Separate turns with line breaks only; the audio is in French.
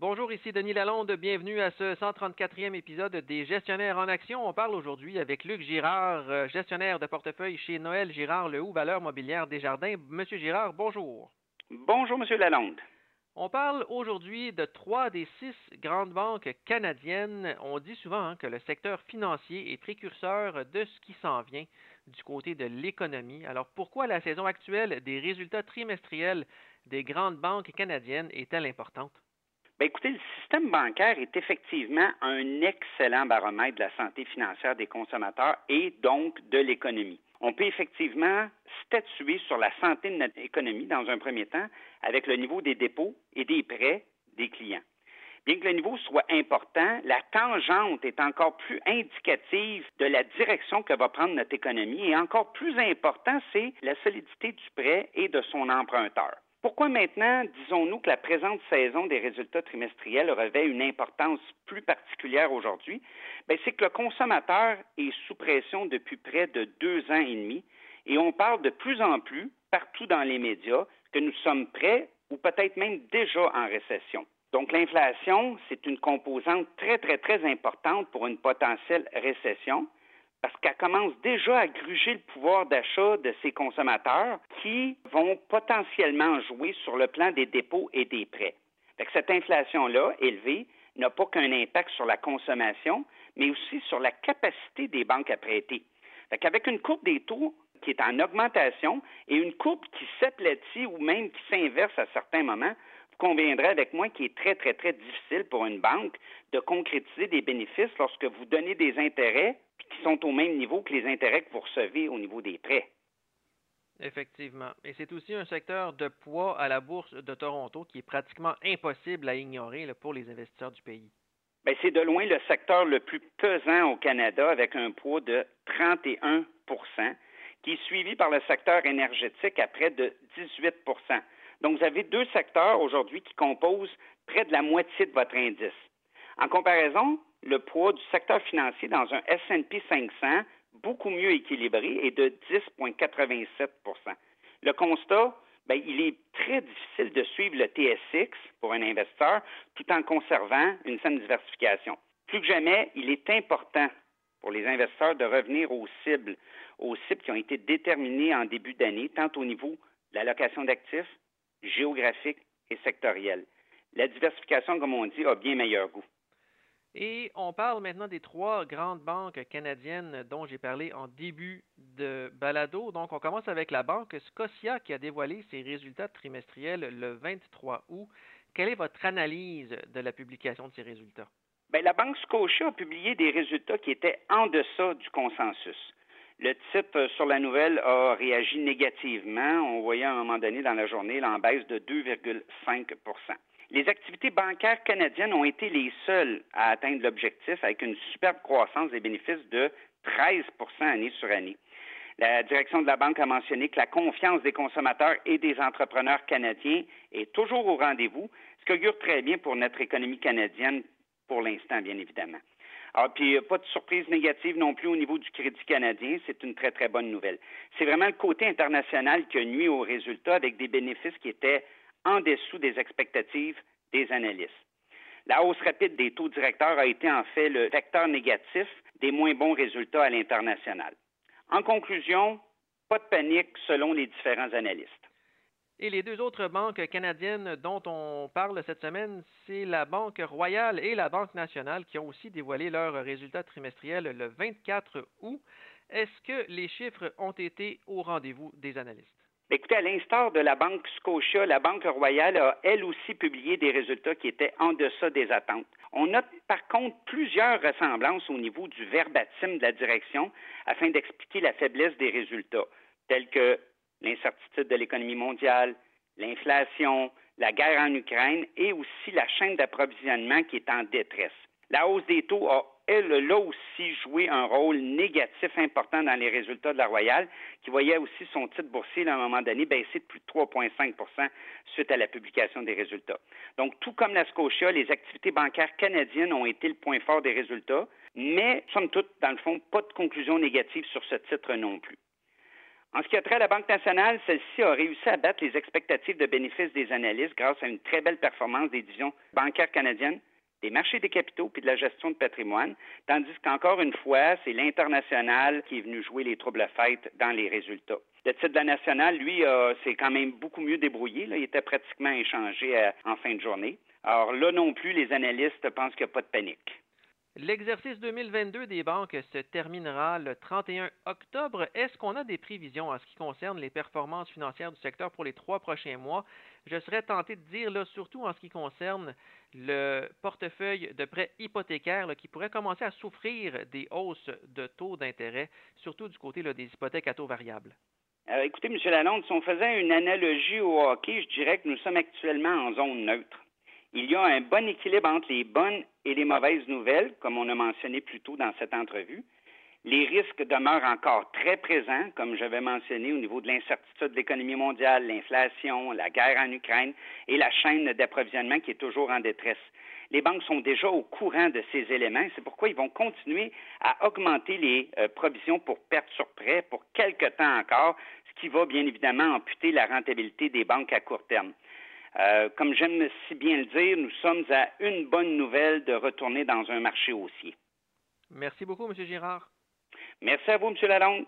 Bonjour, ici Denis Lalonde. Bienvenue à ce 134e épisode des Gestionnaires en action. On parle aujourd'hui avec Luc Girard, euh, gestionnaire de portefeuille chez Noël Girard, le Haut Valeur Mobilière Desjardins. Monsieur Girard, bonjour.
Bonjour, Monsieur Lalonde.
On parle aujourd'hui de trois des six grandes banques canadiennes. On dit souvent hein, que le secteur financier est précurseur de ce qui s'en vient du côté de l'économie. Alors pourquoi la saison actuelle des résultats trimestriels des grandes banques canadiennes est-elle importante?
Bien, écoutez, le système bancaire est effectivement un excellent baromètre de la santé financière des consommateurs et donc de l'économie. On peut effectivement statuer sur la santé de notre économie dans un premier temps avec le niveau des dépôts et des prêts des clients. Bien que le niveau soit important, la tangente est encore plus indicative de la direction que va prendre notre économie et encore plus important, c'est la solidité du prêt et de son emprunteur. Pourquoi maintenant disons-nous que la présente saison des résultats trimestriels revêt une importance plus particulière aujourd'hui? Ben, c'est que le consommateur est sous pression depuis près de deux ans et demi et on parle de plus en plus, partout dans les médias, que nous sommes prêts ou peut-être même déjà en récession. Donc l'inflation, c'est une composante très, très, très importante pour une potentielle récession parce qu'elle commence déjà à gruger le pouvoir d'achat de ces consommateurs qui vont potentiellement jouer sur le plan des dépôts et des prêts. cette inflation-là, élevée, n'a pas qu'un impact sur la consommation, mais aussi sur la capacité des banques à prêter. Avec une courbe des taux qui est en augmentation et une courbe qui s'aplatit ou même qui s'inverse à certains moments, vous conviendrez avec moi qu'il est très, très, très difficile pour une banque de concrétiser des bénéfices lorsque vous donnez des intérêts qui sont au même niveau que les intérêts que vous recevez au niveau des prêts.
Effectivement. Et c'est aussi un secteur de poids à la bourse de Toronto qui est pratiquement impossible à ignorer pour les investisseurs du pays.
Bien, c'est de loin le secteur le plus pesant au Canada avec un poids de 31% qui est suivi par le secteur énergétique à près de 18% Donc, vous avez deux secteurs aujourd'hui qui composent près de la moitié de votre indice. En comparaison, le poids du secteur financier dans un S&P 500 beaucoup mieux équilibré est de 10,87% Le constat, ben, il est très difficile de suivre le TSX pour un investisseur tout en conservant une saine diversification. Plus que jamais, il est important pour les investisseurs de revenir aux cibles, aux cibles qui ont été déterminées en début d'année, tant au niveau de l'allocation d'actifs, géographique et sectoriel. La diversification, comme on dit, a bien meilleur goût.
Et on parle maintenant des trois grandes banques canadiennes dont j'ai parlé en début de balado. Donc, on commence avec la banque Scotia qui a dévoilé ses résultats trimestriels le 23 août. Quelle est votre analyse de la publication de ces résultats?
Bien, la Banque Scotia a publié des résultats qui étaient en deçà du consensus. Le titre sur la nouvelle a réagi négativement. On voyait à un moment donné dans la journée en baisse de 2,5 les activités bancaires canadiennes ont été les seules à atteindre l'objectif avec une superbe croissance des bénéfices de 13% année sur année. La direction de la banque a mentionné que la confiance des consommateurs et des entrepreneurs canadiens est toujours au rendez-vous, ce qui augure très bien pour notre économie canadienne pour l'instant, bien évidemment. Alors, puis, pas de surprise négative non plus au niveau du crédit canadien. C'est une très, très bonne nouvelle. C'est vraiment le côté international qui a nuit aux résultats avec des bénéfices qui étaient en dessous des expectatives des analystes. La hausse rapide des taux directeurs a été en fait le vecteur négatif des moins bons résultats à l'international. En conclusion, pas de panique selon les différents analystes.
Et les deux autres banques canadiennes dont on parle cette semaine, c'est la Banque royale et la Banque nationale qui ont aussi dévoilé leurs résultats trimestriels le 24 août. Est-ce que les chiffres ont été au rendez-vous des analystes?
Écoutez, à l'instar de la Banque Scotia, la Banque Royale a elle aussi publié des résultats qui étaient en deçà des attentes. On note par contre plusieurs ressemblances au niveau du verbatim de la direction afin d'expliquer la faiblesse des résultats, tels que l'incertitude de l'économie mondiale, l'inflation, la guerre en Ukraine et aussi la chaîne d'approvisionnement qui est en détresse. La hausse des taux a elle, a aussi joué un rôle négatif important dans les résultats de la Royale, qui voyait aussi son titre boursier, à un moment donné, baisser de plus de 3,5% suite à la publication des résultats. Donc, tout comme la Scotia, les activités bancaires canadiennes ont été le point fort des résultats, mais, somme toute, dans le fond, pas de conclusion négative sur ce titre non plus. En ce qui a trait à la Banque nationale, celle-ci a réussi à battre les expectatives de bénéfices des analystes grâce à une très belle performance des divisions bancaires canadiennes, des marchés des capitaux puis de la gestion de patrimoine, tandis qu'encore une fois, c'est l'international qui est venu jouer les troubles fêtes dans les résultats. Le titre de la nationale, lui, c'est quand même beaucoup mieux débrouillé. Il était pratiquement échangé euh, en fin de journée. Alors là non plus, les analystes pensent qu'il n'y a pas de panique.
L'exercice 2022 des banques se terminera le 31 octobre. Est-ce qu'on a des prévisions en ce qui concerne les performances financières du secteur pour les trois prochains mois? Je serais tenté de dire, surtout en ce qui concerne le portefeuille de prêts hypothécaires qui pourrait commencer à souffrir des hausses de taux d'intérêt, surtout du côté des hypothèques à taux variables.
Euh, écoutez, M. Lalonde, si on faisait une analogie au hockey, je dirais que nous sommes actuellement en zone neutre il y a un bon équilibre entre les bonnes et les mauvaises nouvelles, comme on a mentionné plus tôt dans cette entrevue. Les risques demeurent encore très présents, comme j'avais mentionné, au niveau de l'incertitude de l'économie mondiale, l'inflation, la guerre en Ukraine et la chaîne d'approvisionnement qui est toujours en détresse. Les banques sont déjà au courant de ces éléments. C'est pourquoi ils vont continuer à augmenter les euh, provisions pour pertes sur prêt pour quelque temps encore, ce qui va bien évidemment amputer la rentabilité des banques à court terme. Euh, comme j'aime si bien le dire, nous sommes à une bonne nouvelle de retourner dans un marché haussier.
Merci beaucoup, M. Girard.
Merci à vous, M. Lalonde.